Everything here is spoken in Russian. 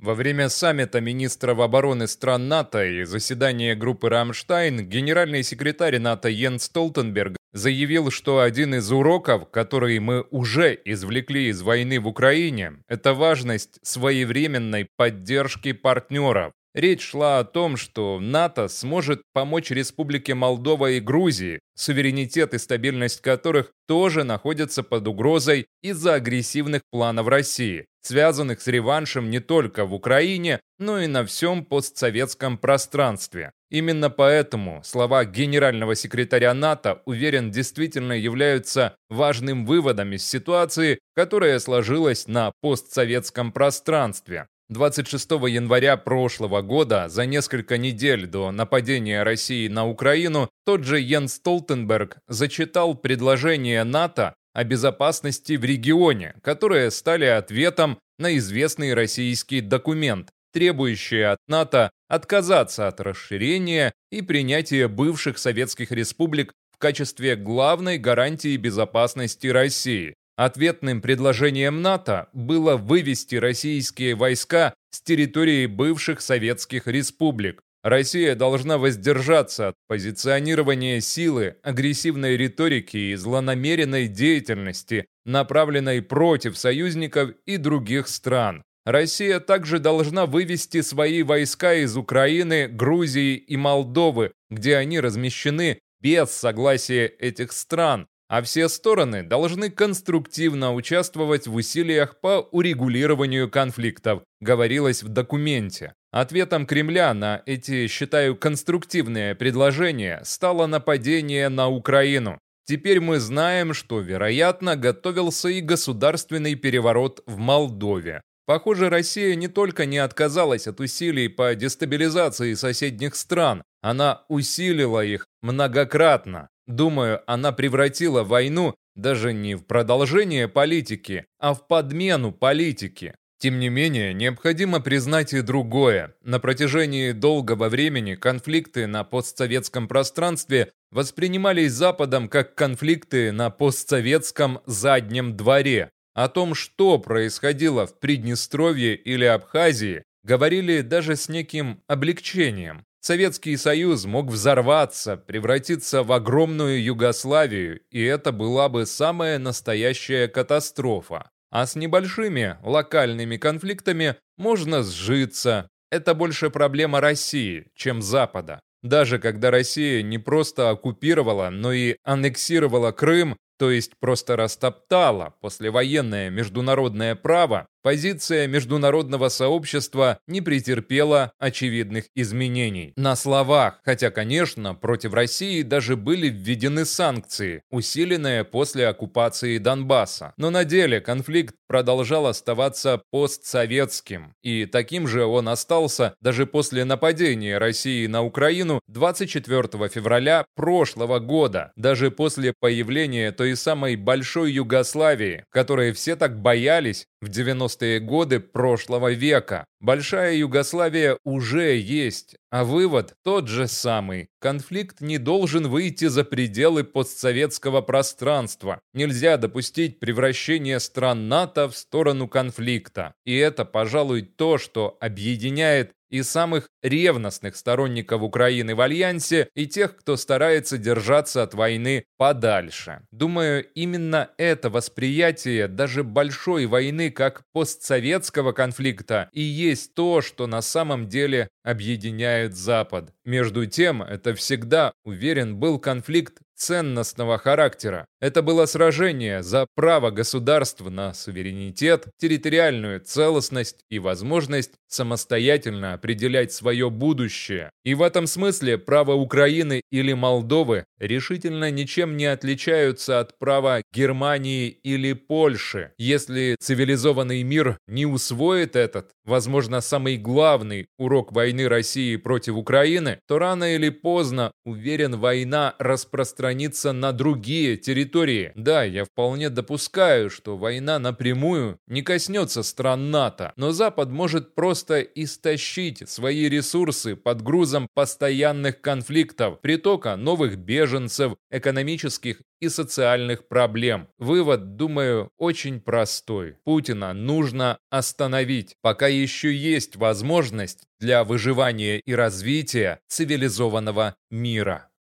Во время саммита министров обороны стран НАТО и заседания группы «Рамштайн» генеральный секретарь НАТО Йен Столтенберг заявил, что один из уроков, который мы уже извлекли из войны в Украине, это важность своевременной поддержки партнеров. Речь шла о том, что НАТО сможет помочь Республике Молдова и Грузии, суверенитет и стабильность которых тоже находятся под угрозой из-за агрессивных планов России, связанных с реваншем не только в Украине, но и на всем постсоветском пространстве. Именно поэтому слова генерального секретаря НАТО, уверен, действительно являются важным выводом из ситуации, которая сложилась на постсоветском пространстве. 26 января прошлого года, за несколько недель до нападения России на Украину, тот же Йен Столтенберг зачитал предложение НАТО о безопасности в регионе, которые стали ответом на известный российский документ, требующий от НАТО отказаться от расширения и принятия бывших советских республик в качестве главной гарантии безопасности России. Ответным предложением НАТО было вывести российские войска с территории бывших советских республик. Россия должна воздержаться от позиционирования силы, агрессивной риторики и злонамеренной деятельности, направленной против союзников и других стран. Россия также должна вывести свои войска из Украины, Грузии и Молдовы, где они размещены без согласия этих стран, а все стороны должны конструктивно участвовать в усилиях по урегулированию конфликтов, говорилось в документе. Ответом Кремля на эти, считаю, конструктивные предложения стало нападение на Украину. Теперь мы знаем, что, вероятно, готовился и государственный переворот в Молдове. Похоже, Россия не только не отказалась от усилий по дестабилизации соседних стран, она усилила их многократно. Думаю, она превратила войну даже не в продолжение политики, а в подмену политики. Тем не менее, необходимо признать и другое. На протяжении долгого времени конфликты на постсоветском пространстве воспринимались Западом как конфликты на постсоветском заднем дворе. О том, что происходило в Приднестровье или Абхазии, говорили даже с неким облегчением. Советский Союз мог взорваться, превратиться в огромную Югославию, и это была бы самая настоящая катастрофа. А с небольшими локальными конфликтами можно сжиться. Это больше проблема России, чем Запада. Даже когда Россия не просто оккупировала, но и аннексировала Крым, то есть просто растоптала послевоенное международное право, позиция международного сообщества не претерпела очевидных изменений. На словах, хотя, конечно, против России даже были введены санкции, усиленные после оккупации Донбасса. Но на деле конфликт продолжал оставаться постсоветским, и таким же он остался даже после нападения России на Украину 24 февраля прошлого года, даже после появления той самой большой Югославии, которой все так боялись в 90-е годы прошлого века. Большая Югославия уже есть, а вывод тот же самый. Конфликт не должен выйти за пределы постсоветского пространства. Нельзя допустить превращение стран НАТО в сторону конфликта. И это, пожалуй, то, что объединяет и самых ревностных сторонников Украины в Альянсе, и тех, кто старается держаться от войны подальше. Думаю, именно это восприятие даже большой войны как постсоветского конфликта и есть то, что на самом деле объединяет Запад. Между тем, это всегда, уверен, был конфликт ценностного характера. Это было сражение за право государства на суверенитет, территориальную целостность и возможность самостоятельно определять свое будущее. И в этом смысле право Украины или Молдовы решительно ничем не отличаются от права Германии или Польши. Если цивилизованный мир не усвоит этот, возможно, самый главный урок войны России против Украины, то рано или поздно, уверен, война распространится на другие территории. Да, я вполне допускаю, что война напрямую не коснется стран НАТО, но Запад может просто истощить свои ресурсы под грузом постоянных конфликтов, притока новых беженцев, экономических и социальных проблем. Вывод, думаю, очень простой. Путина нужно остановить, пока еще есть возможность для выживания и развития цивилизованного мира.